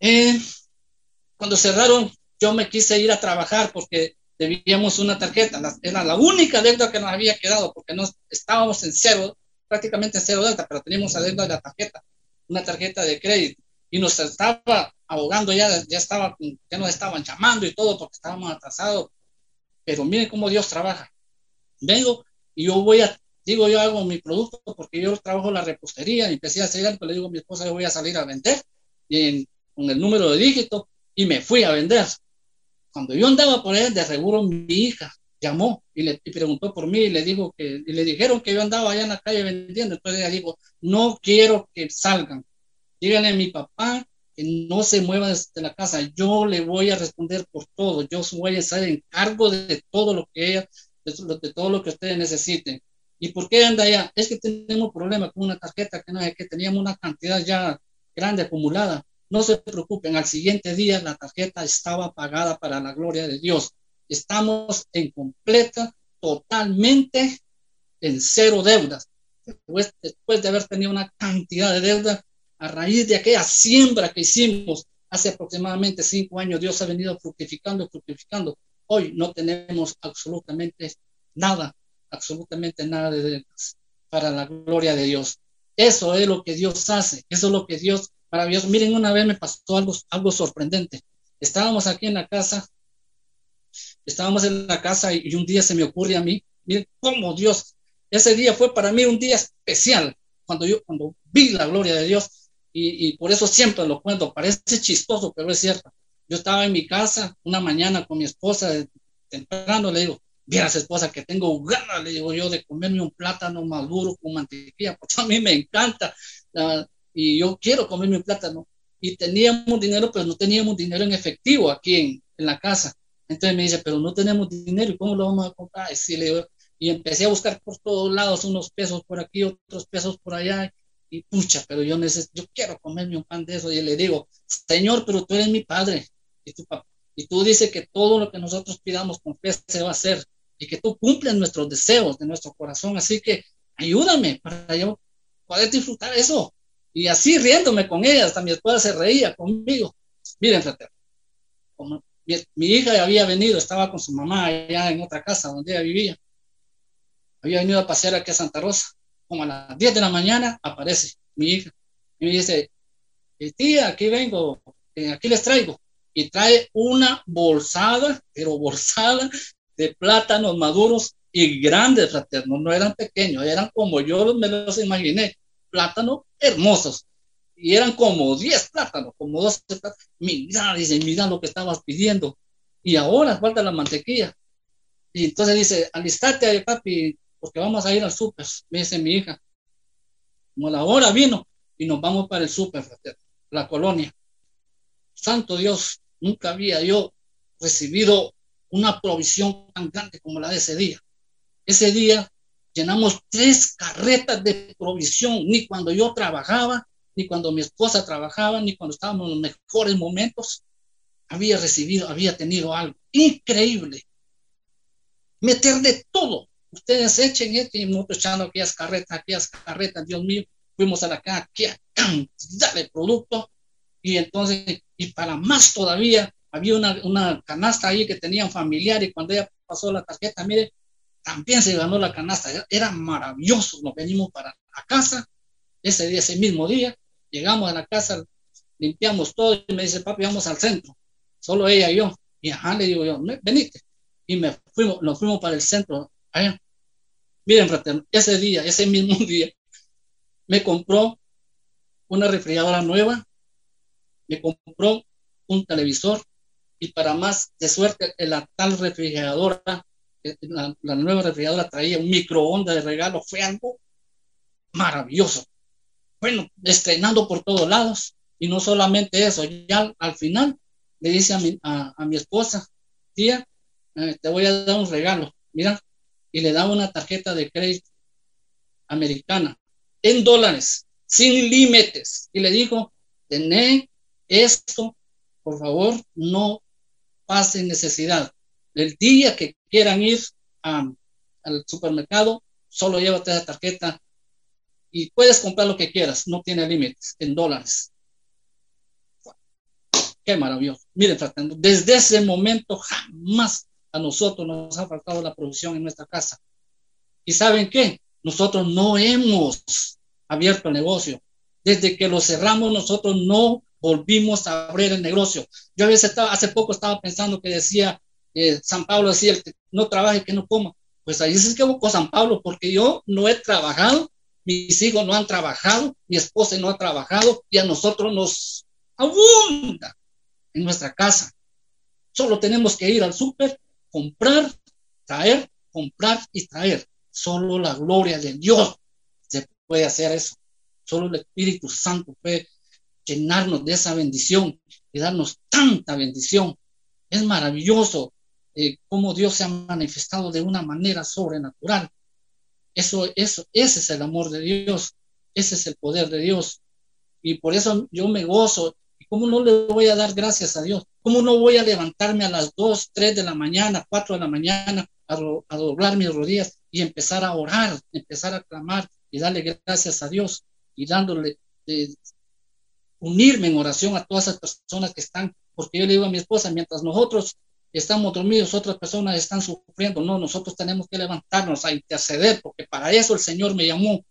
Eh, cuando cerraron, yo me quise ir a trabajar porque debíamos una tarjeta. era la única deuda que nos había quedado porque no estábamos en cero, prácticamente en cero deuda, pero teníamos la deuda de la tarjeta, una tarjeta de crédito. Y nos estaba abogando ya, ya, estaba, ya nos estaban llamando y todo porque estábamos atrasados. Pero miren cómo Dios trabaja. Vengo y yo voy a, digo, yo hago mi producto porque yo trabajo la repostería y empecé a hacer algo, le digo a mi esposa, yo voy a salir a vender y con el número de dígito y me fui a vender. Cuando yo andaba por ahí, de seguro mi hija llamó y le preguntó por mí y le dijo que y le dijeron que yo andaba allá en la calle vendiendo. Entonces ella dijo, no quiero que salgan. Díganle a mi papá no se mueva de la casa, yo le voy a responder por todo, yo voy a estar en cargo de todo lo que ella, de, todo lo que ustedes necesiten. ¿Y por qué anda allá? Es que tenemos problema con una tarjeta que no es que teníamos una cantidad ya grande acumulada. No se preocupen, al siguiente día la tarjeta estaba pagada para la gloria de Dios. Estamos en completa, totalmente en cero deudas. Después, después de haber tenido una cantidad de deudas, a raíz de aquella siembra que hicimos hace aproximadamente cinco años, Dios ha venido fructificando, fructificando. Hoy no tenemos absolutamente nada, absolutamente nada de para la gloria de Dios. Eso es lo que Dios hace, eso es lo que Dios maravilloso. Miren, una vez me pasó algo, algo sorprendente. Estábamos aquí en la casa, estábamos en la casa y, y un día se me ocurre a mí, miren cómo Dios, ese día fue para mí un día especial, cuando yo, cuando vi la gloria de Dios, y, por eso siempre lo cuento, parece chistoso, pero es cierto. Yo estaba en mi casa una mañana con mi esposa, temprano, le digo, vieras esposa que tengo ganas, le digo yo, de comerme un plátano maduro con mantequilla, porque a mí me encanta, ah, y yo quiero comerme un plátano. Y teníamos dinero, pero no teníamos dinero en efectivo aquí en, en la casa. Entonces me dice, pero no tenemos dinero, ¿y cómo lo vamos a comprar? Y, le y empecé a buscar por todos lados, unos pesos por aquí, otros pesos por allá, y pucha, pero yo necesito, yo quiero comerme un pan de eso. Y le digo, Señor, pero tú eres mi padre y tu papá. Y tú dices que todo lo que nosotros pidamos con fe se va a hacer y que tú cumples nuestros deseos de nuestro corazón. Así que ayúdame para yo poder disfrutar eso. Y así riéndome con ella, hasta mi esposa se reía conmigo. Miren, fraterno, como mi, mi hija había venido, estaba con su mamá allá en otra casa donde ella vivía. Había venido a pasear aquí a Santa Rosa como a las 10 de la mañana, aparece mi hija y me dice, eh, tía, aquí vengo, eh, aquí les traigo. Y trae una bolsada, pero bolsada de plátanos maduros y grandes, fraternos, no eran pequeños, eran como yo me los imaginé, plátanos hermosos. Y eran como 10 plátanos, como 12 plátanos. Mira, dice, mira lo que estabas pidiendo. Y ahora falta la mantequilla. Y entonces dice, alistate, papi, porque vamos a ir al súper, me dice mi hija. Como la hora vino y nos vamos para el súper, la colonia. Santo Dios, nunca había yo recibido una provisión tan grande como la de ese día. Ese día llenamos tres carretas de provisión, ni cuando yo trabajaba, ni cuando mi esposa trabajaba, ni cuando estábamos en los mejores momentos, había recibido, había tenido algo increíble. Meter de todo, ustedes echen esto y nosotros echando aquellas carretas, aquellas carretas, Dios mío, fuimos a la caja, aquella cantidad de producto y entonces, y para más todavía, había una, una canasta ahí que tenían familiar y cuando ella pasó la tarjeta, mire, también se ganó la canasta, era maravilloso, nos venimos para la casa, ese día, ese mismo día, llegamos a la casa, limpiamos todo y me dice, papi, vamos al centro. Solo ella y yo. Y ajá, le digo yo, venite. Y me fuimos, nos fuimos para el centro. Allá. Miren, fraterno, ese día, ese mismo día, me compró una refrigeradora nueva, me compró un televisor y para más de suerte, la tal refrigeradora, eh, la, la nueva refrigeradora traía un microondas de regalo, fue algo maravilloso. Bueno, estrenando por todos lados. Y no solamente eso, ya al final le dice a mi, a, mi esposa, tía, eh, te voy a dar un regalo, mira, y le da una tarjeta de crédito americana en dólares, sin límites, y le dijo, tené esto, por favor, no pase necesidad. El día que quieran ir al supermercado, solo llévate esa tarjeta y puedes comprar lo que quieras, no tiene límites en dólares. Qué maravilloso. Miren, tratando, desde ese momento jamás a nosotros nos ha faltado la producción en nuestra casa. ¿Y saben qué? Nosotros no hemos abierto el negocio. Desde que lo cerramos, nosotros no volvimos a abrir el negocio. Yo a veces estaba, hace poco estaba pensando que decía, eh, San Pablo decía, el que no trabaje, que no coma. Pues ahí se equivocó San Pablo, porque yo no he trabajado, mis hijos no han trabajado, mi esposa no ha trabajado y a nosotros nos abunda en nuestra casa. Solo tenemos que ir al súper, comprar, traer, comprar y traer. Solo la gloria de Dios se puede hacer eso. Solo el Espíritu Santo puede llenarnos de esa bendición y darnos tanta bendición. Es maravilloso eh, cómo Dios se ha manifestado de una manera sobrenatural. Eso, eso, ese es el amor de Dios, ese es el poder de Dios. Y por eso yo me gozo ¿Cómo no le voy a dar gracias a Dios? ¿Cómo no voy a levantarme a las 2, 3 de la mañana, 4 de la mañana a, doblar mis rodillas y empezar a orar, empezar a clamar y darle gracias a Dios y dándole, eh, unirme en oración a todas esas personas que están, porque yo le digo a mi esposa, mientras nosotros estamos dormidos, otras personas están sufriendo, no, nosotros tenemos que levantarnos a interceder, porque para eso el Señor me llamó,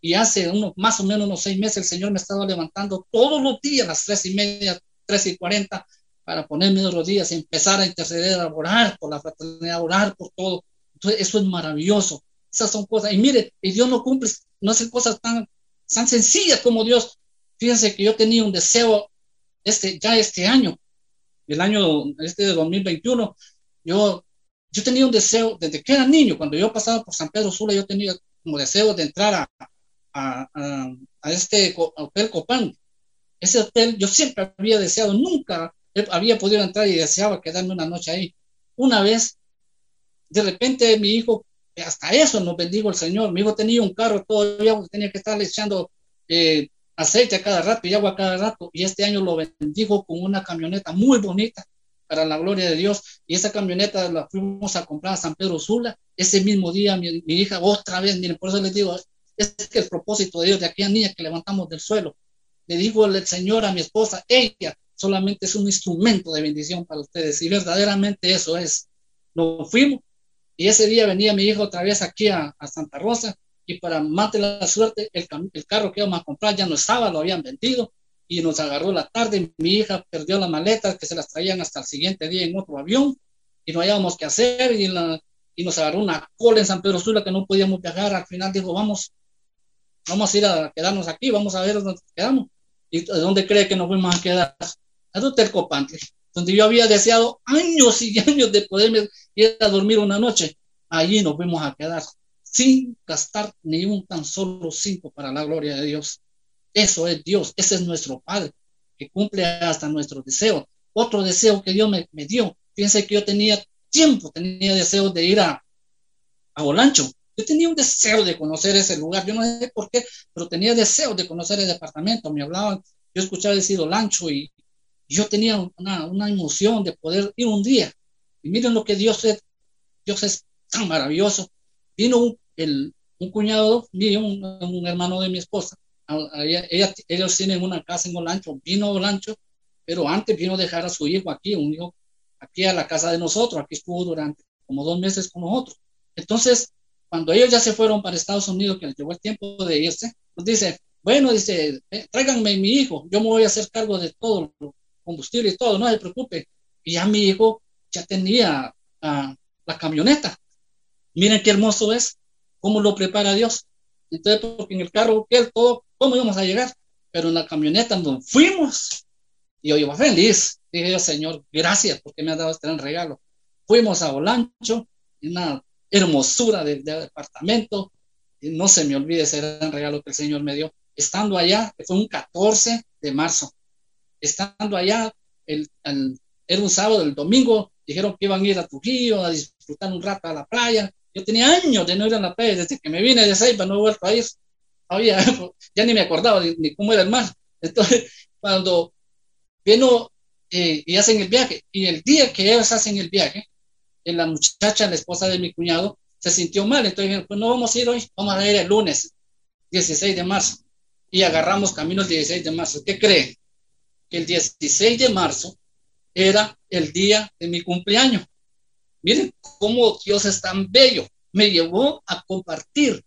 y hace unos, más o menos unos seis meses el Señor me ha estado levantando todos los días a las tres y media, tres y cuarenta, para ponerme de rodillas y empezar a interceder, a orar por la fraternidad, a orar por todo. Entonces, eso es maravilloso. Esas son cosas. Y mire, y Dios no cumple, no hace cosas tan, tan sencillas como Dios. Fíjense que yo tenía un deseo este, ya este año, el año este de 2021, yo, yo tenía un deseo desde que era niño, cuando yo pasaba por San Pedro Sula, yo tenía como deseo de entrar a, a, este hotel Copán. Ese hotel yo siempre había deseado, nunca había podido entrar y deseaba quedarme una noche ahí. Una vez, de repente mi hijo, hasta eso nos bendigo el Señor, mi hijo tenía un carro todavía, tenía que estar echando eh, aceite a cada rato y agua a cada rato, y este año lo bendigo con una camioneta muy bonita para la gloria de Dios, y esa camioneta la fuimos a comprar a San Pedro Sula, ese mismo día mi, mi hija otra vez, miren, por eso les digo, es que el propósito de Dios de aquella niña que levantamos del suelo, le dijo el Señor a mi esposa, ella solamente es un instrumento de bendición para ustedes. Y verdaderamente eso es. Nos fuimos y ese día venía mi hijo otra vez aquí a, Santa Rosa y para más de la suerte el, el, carro que íbamos a comprar ya no estaba, lo habían vendido y nos agarró la tarde. Mi hija perdió las maletas que se las traían hasta el siguiente día en otro avión y no hallábamos qué hacer y, y nos agarró una cola en San Pedro Sula que no podíamos viajar. Al final dijo, vamos, vamos a ir a quedarnos aquí, vamos a ver dónde quedamos. ¿Y dónde cree que nos fuimos a quedar? A Dutercopantli, donde yo había deseado años y años de poderme ir a dormir una noche. Allí nos fuimos a quedar sin gastar ni un tan solo cinco para la gloria de Dios. Eso es Dios, ese es nuestro Padre, que cumple hasta nuestro deseo. Otro deseo que Dios me, me dio, fíjense que yo tenía tiempo, tenía deseo de ir a, a Olancho, yo tenía un deseo de conocer ese lugar, yo no sé por qué, pero tenía deseo de conocer el departamento. Me hablaban, yo escuchaba decir Lancho y, yo tenía una, una, emoción de poder ir un día. Y miren lo que Dios es, Dios es tan maravilloso. Vino un, el, un cuñado mío, un, un, hermano de mi esposa, ella, ellos tienen una casa en Olancho, vino Olancho, pero antes vino a dejar a su hijo aquí, un hijo aquí a la casa de nosotros, aquí estuvo durante como dos meses con nosotros. Entonces, cuando ellos ya se fueron para Estados Unidos, que les llegó el tiempo de irse, pues dice, bueno, dice, eh, tráiganme mi hijo, yo me voy a hacer cargo de todo, combustible y todo, no se preocupe. Y ya mi hijo ya tenía ah, la camioneta. Miren qué hermoso es, cómo lo prepara Dios. Entonces, porque en el carro, ¿qué? Todo, ¿cómo íbamos a llegar? Pero en la camioneta nos fuimos. Y yo iba feliz. Dije yo, Señor, gracias porque me ha dado este gran regalo. Fuimos a Olancho, una hermosura del de departamento. Y no se me olvide ese gran regalo que el Señor me dio. Estando allá, que fue un 14 de marzo, estando allá, el, era un sábado, el domingo, dijeron que iban a ir a Trujillo a disfrutar un rato a la playa. Yo tenía años de no ir a la playa, desde que me vine de Ceiba no he vuelto a ir. ya ni me acordaba ni, cómo era el mar. Entonces, cuando vino eh, y hacen el viaje, y el día que ellos hacen el viaje, eh, la muchacha, la esposa de mi cuñado, se sintió mal. Entonces dijeron, pues no vamos a ir hoy, vamos a ir el lunes, 16 de marzo. Y agarramos camino el 16 de marzo. ¿Qué creen? Que el 16 de marzo era el día de mi cumpleaños. Miren cómo Dios es tan bello. Me llevó a compartir,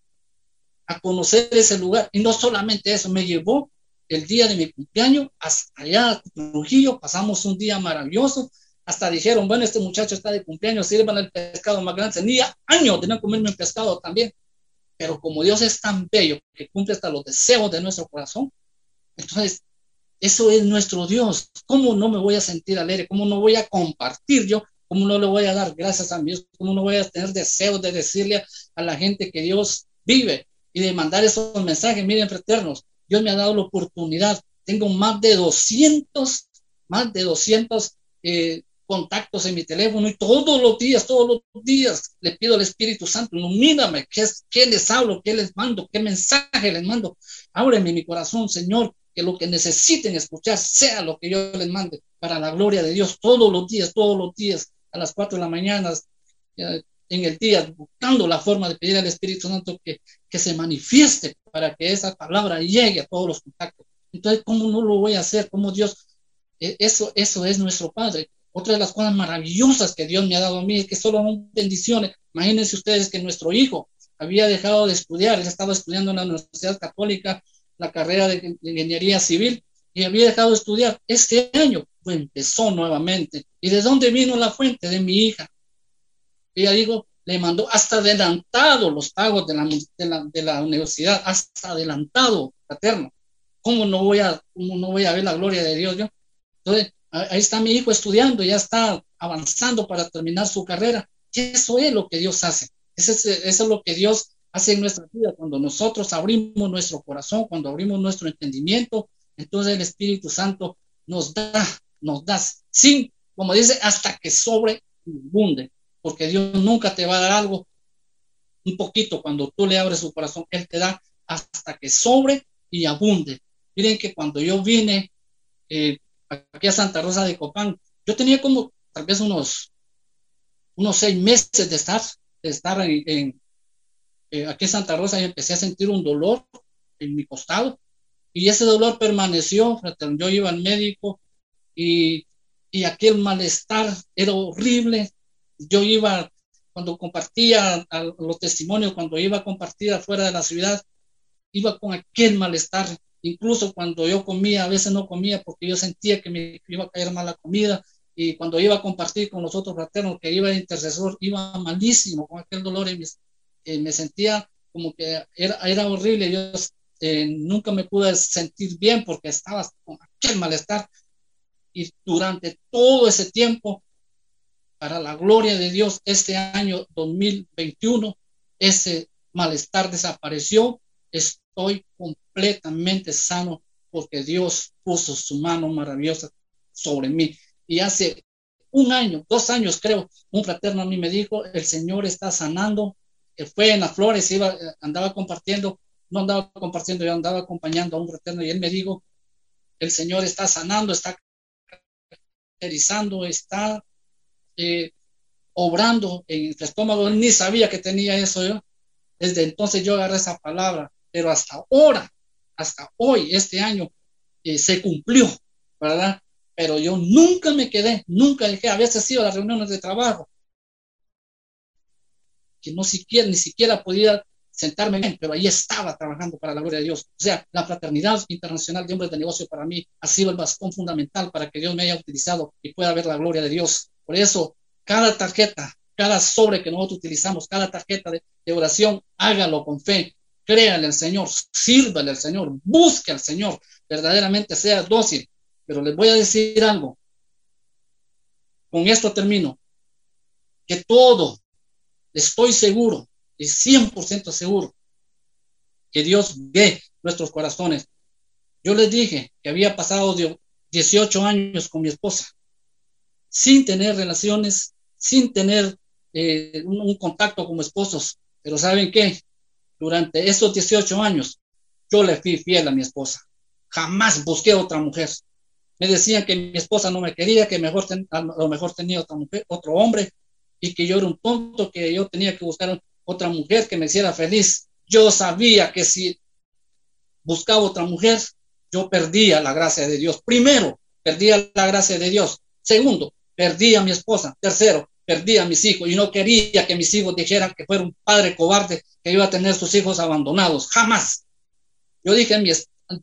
a conocer ese lugar. Y no solamente eso, me llevó el día de mi cumpleaños hasta allá a Trujillo. Pasamos un día maravilloso. Hasta dijeron, bueno, este muchacho está de cumpleaños, sirvan el pescado más grande. Tenía años de no comerme un pescado también. Pero como Dios es tan bello que cumple hasta los deseos de nuestro corazón, entonces eso es nuestro Dios. ¿Cómo no me voy a sentir alegre? ¿Cómo no voy a compartir yo? ¿Cómo no le voy a dar gracias a Dios? ¿Cómo no voy a tener deseos de decirle a la gente que Dios vive y de mandar esos mensajes? Miren, fraternos, Dios me ha dado la oportunidad. Tengo más de 200, más de 200 eh, contactos en mi teléfono y todos los días, todos los días le pido al Espíritu Santo, ilumíname, ¿qué, qué les hablo? ¿Qué les mando? ¿Qué mensaje les mando? Ábreme mi corazón, Señor, que lo que necesiten escuchar sea lo que yo les mande para la gloria de Dios todos los días, todos los días, a las cuatro de la mañana, en el día, buscando la forma de pedir al Espíritu Santo que, que se manifieste para que esa palabra llegue a todos los contactos. Entonces, ¿cómo no lo voy a hacer? ¿Cómo Dios? E, eso, eso es nuestro Padre. Otra de las cosas maravillosas que Dios me ha dado a mí es que solo son bendiciones. Imagínense ustedes que nuestro hijo había dejado de estudiar, él estaba estudiando en la Universidad Católica la carrera de, ingeniería civil y había dejado de estudiar. Este año pues, empezó nuevamente. ¿Y de dónde vino la fuente? De mi hija. Ella digo, le mandó hasta adelantado los pagos de la, de la, de la universidad, hasta adelantado, paterno. ¿Cómo no, voy a, ¿Cómo no voy a ver la gloria de Dios yo? Entonces, ahí está mi hijo estudiando, ya está avanzando para terminar su carrera. Eso es lo que Dios hace. Eso es, lo que Dios hace en nuestra vida, cuando nosotros abrimos nuestro corazón, cuando abrimos nuestro entendimiento, entonces el Espíritu Santo nos da, nos da, sin, como dice, hasta que sobre abunde, porque Dios nunca te va a dar algo un poquito cuando tú le abres su corazón, Él te da hasta que sobre y abunde. Miren que cuando yo vine eh, aquí a Santa Rosa de Copán, yo tenía como tal vez unos, unos seis meses de estar, de estar en, eh, aquí en Santa Rosa y empecé a sentir un dolor en mi costado y ese dolor permaneció, yo iba al médico y, y aquel malestar era horrible. Yo iba, cuando compartía los testimonios, cuando iba a compartir afuera de la ciudad, iba con aquel malestar. Incluso cuando yo comía, a veces no comía porque yo sentía que me iba a caer mala comida. Y cuando iba a compartir con los otros fraternos, que iba de intercesor, iba malísimo con aquel dolor en mis, eh, me sentía como que era, era horrible, yo eh, nunca me pude sentir bien porque estaba con aquel malestar. Y durante todo ese tiempo, para la gloria de Dios, este año 2021, ese malestar desapareció, estoy completamente sano porque Dios puso su mano maravillosa sobre mí. Y hace un año, dos años creo, un fraterno a mí me dijo, el Señor está sanando fue en las flores, iba, andaba compartiendo, no andaba compartiendo, yo andaba acompañando a un fraterno y él me dijo, el Señor está sanando, está caracterizando, está eh, obrando en el estómago, ni sabía que tenía eso yo. Desde entonces yo agarré esa palabra, pero hasta ahora, hasta hoy, este año, eh, se cumplió, ¿verdad? Pero yo nunca me quedé, nunca dejé, a veces iba a las reuniones de trabajo que no siquiera, ni siquiera podía sentarme bien, pero ahí estaba trabajando para la gloria de Dios. O sea, la fraternidad internacional de hombres de negocio para mí ha sido el bastón fundamental para que Dios me haya utilizado y pueda ver la gloria de Dios. Por eso, cada tarjeta, cada sobre que nosotros utilizamos, cada tarjeta de, oración, hágalo con fe, créale al Señor, sírvale al Señor, busque al Señor, verdaderamente sea dócil. Pero les voy a decir algo. Con esto termino. Que todo, estoy seguro, y 100% seguro, que Dios ve nuestros corazones. Yo les dije que había pasado 18 años con mi esposa, sin tener relaciones, sin tener eh, un, contacto como esposos. Pero ¿saben qué? Durante esos 18 años, yo le fui fiel a mi esposa. Jamás busqué otra mujer. Me decían que mi esposa no me quería, que mejor a lo mejor tenía otra mujer, otro hombre, y que yo era un tonto, que yo tenía que buscar otra mujer que me hiciera feliz. Yo sabía que si buscaba otra mujer, yo perdía la gracia de Dios. Primero, perdía la gracia de Dios. Segundo, perdí a mi esposa. Tercero, perdí a mis hijos y no quería que mis hijos dijeran que fuera un padre cobarde que iba a tener sus hijos abandonados. Jamás. Yo dije,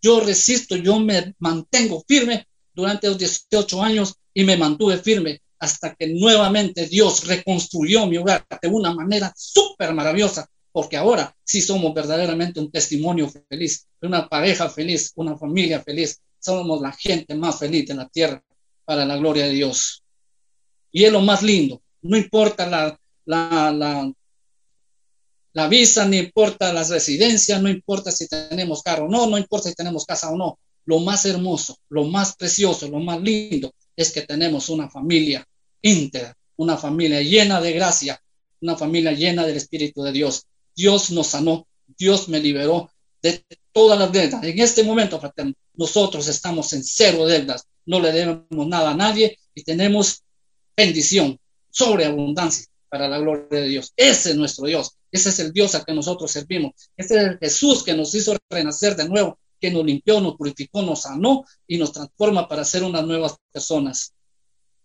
yo resisto, yo me mantengo firme durante los 18 años y me mantuve firme hasta que nuevamente Dios reconstruyó mi hogar de una manera súper maravillosa, porque ahora sí somos verdaderamente un testimonio feliz, una pareja feliz, una familia feliz, somos la gente más feliz de la tierra para la gloria de Dios. Y es lo más lindo, no importa la, la, la, visa, no importa las residencias, no importa si tenemos carro o no, no importa si tenemos casa o no. Lo más hermoso, lo más precioso, lo más lindo es que tenemos una familia íntegra, una familia llena de gracia, una familia llena del Espíritu de Dios. Dios nos sanó, Dios me liberó de todas las deudas. En este momento, fraterno, nosotros estamos en cero deudas, no le debemos nada a nadie y tenemos bendición, sobreabundancia para la gloria de Dios. Ese es nuestro Dios, ese es el Dios a que nosotros servimos, ese es el Jesús que nos hizo renacer de nuevo, que nos limpió, nos purificó, nos sanó y nos transforma para ser unas nuevas personas.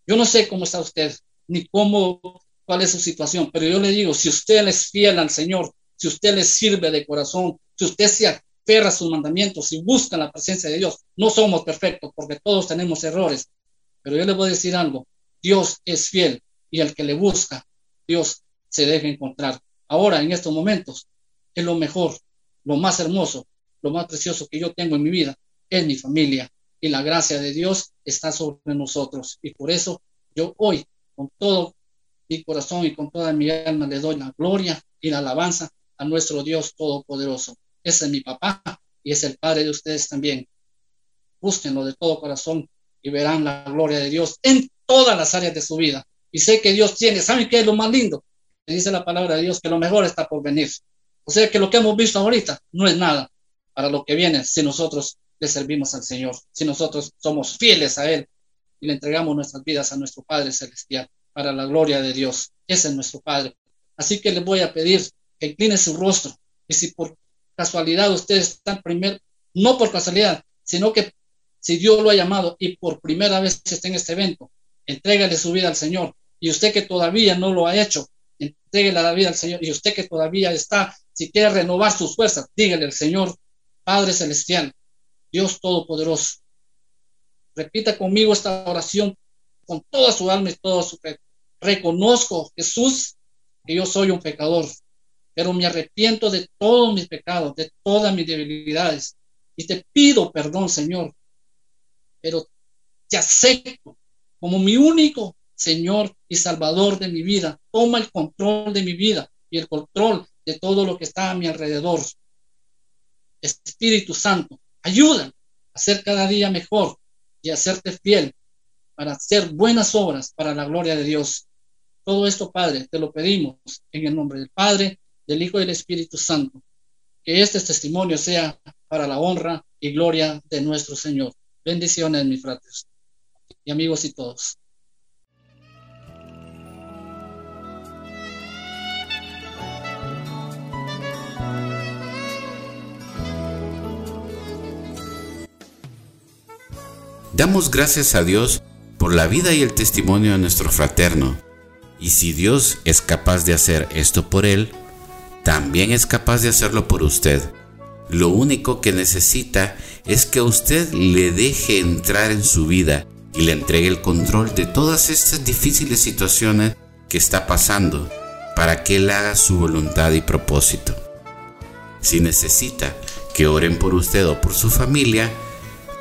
Yo no sé cómo está usted, ni cómo, cuál es su situación, pero yo le digo, si usted es fiel al Señor, si usted le sirve de corazón, si usted se aferra a sus mandamientos, si busca la presencia de Dios, no somos perfectos porque todos tenemos errores, pero yo le voy a decir algo, Dios es fiel y el que le busca, Dios se deja encontrar. Ahora, en estos momentos, es lo mejor, lo más hermoso, lo más precioso que yo tengo en mi vida, es mi familia, y la gracia de Dios está sobre nosotros. Y por eso yo hoy, con todo mi corazón y con toda mi alma, le doy la gloria y la alabanza a nuestro Dios Todopoderoso. Ese es mi papá y es el Padre de ustedes también. Búsquenlo de todo corazón y verán la gloria de Dios en todas las áreas de su vida. Y sé que Dios tiene, ¿saben qué es lo más lindo? Me dice la palabra de Dios que lo mejor está por venir. O sea que lo que hemos visto ahorita no es nada para lo que viene si nosotros le servimos al Señor, si nosotros somos fieles a Él y le entregamos nuestras vidas a nuestro Padre Celestial para la gloria de Dios. Ese es nuestro Padre. Así que le voy a pedir que incline su rostro y si por casualidad ustedes están primero, no por casualidad, sino que si Dios lo ha llamado y por primera vez está en este evento, entrégale su vida al Señor. Y usted que todavía no lo ha hecho, entréguele la vida al Señor. Y usted que todavía está, si quiere renovar sus fuerzas, dígale al Señor, Padre Celestial, Dios Todopoderoso. Repita conmigo esta oración con toda su alma y todo su fe. Reconozco, Jesús, que yo soy un pecador, pero me arrepiento de todos mis pecados, de todas mis debilidades. Y te pido perdón, Señor, pero te acepto como mi único Señor y Salvador de mi vida. Toma el control de mi vida y el control de todo lo que está a mi alrededor. Espíritu Santo, Ayuda a ser cada día mejor y a serte fiel para hacer buenas obras para la gloria de Dios. Todo esto, Padre, te lo pedimos en el nombre del Padre, del Hijo y del Espíritu Santo. Que este testimonio sea para la honra y gloria de nuestro Señor. Bendiciones, mis fratres y amigos y todos. Damos gracias a Dios por la vida y el testimonio de nuestro fraterno. Y si Dios es capaz de hacer esto por él, también es capaz de hacerlo por usted. Lo único que necesita es que usted le deje entrar en su vida y le entregue el control de todas estas difíciles situaciones que está pasando para que él haga su voluntad y propósito. Si necesita que oren por usted o por su familia,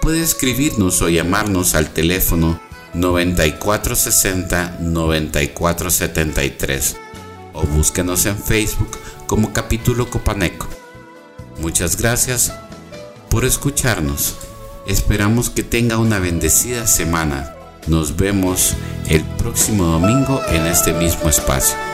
puede escribirnos o llamarnos al teléfono 9460-9473 o búsquenos en Facebook como capítulo Copaneco. Muchas gracias por escucharnos. Esperamos que tenga una bendecida semana. Nos vemos el próximo domingo en este mismo espacio.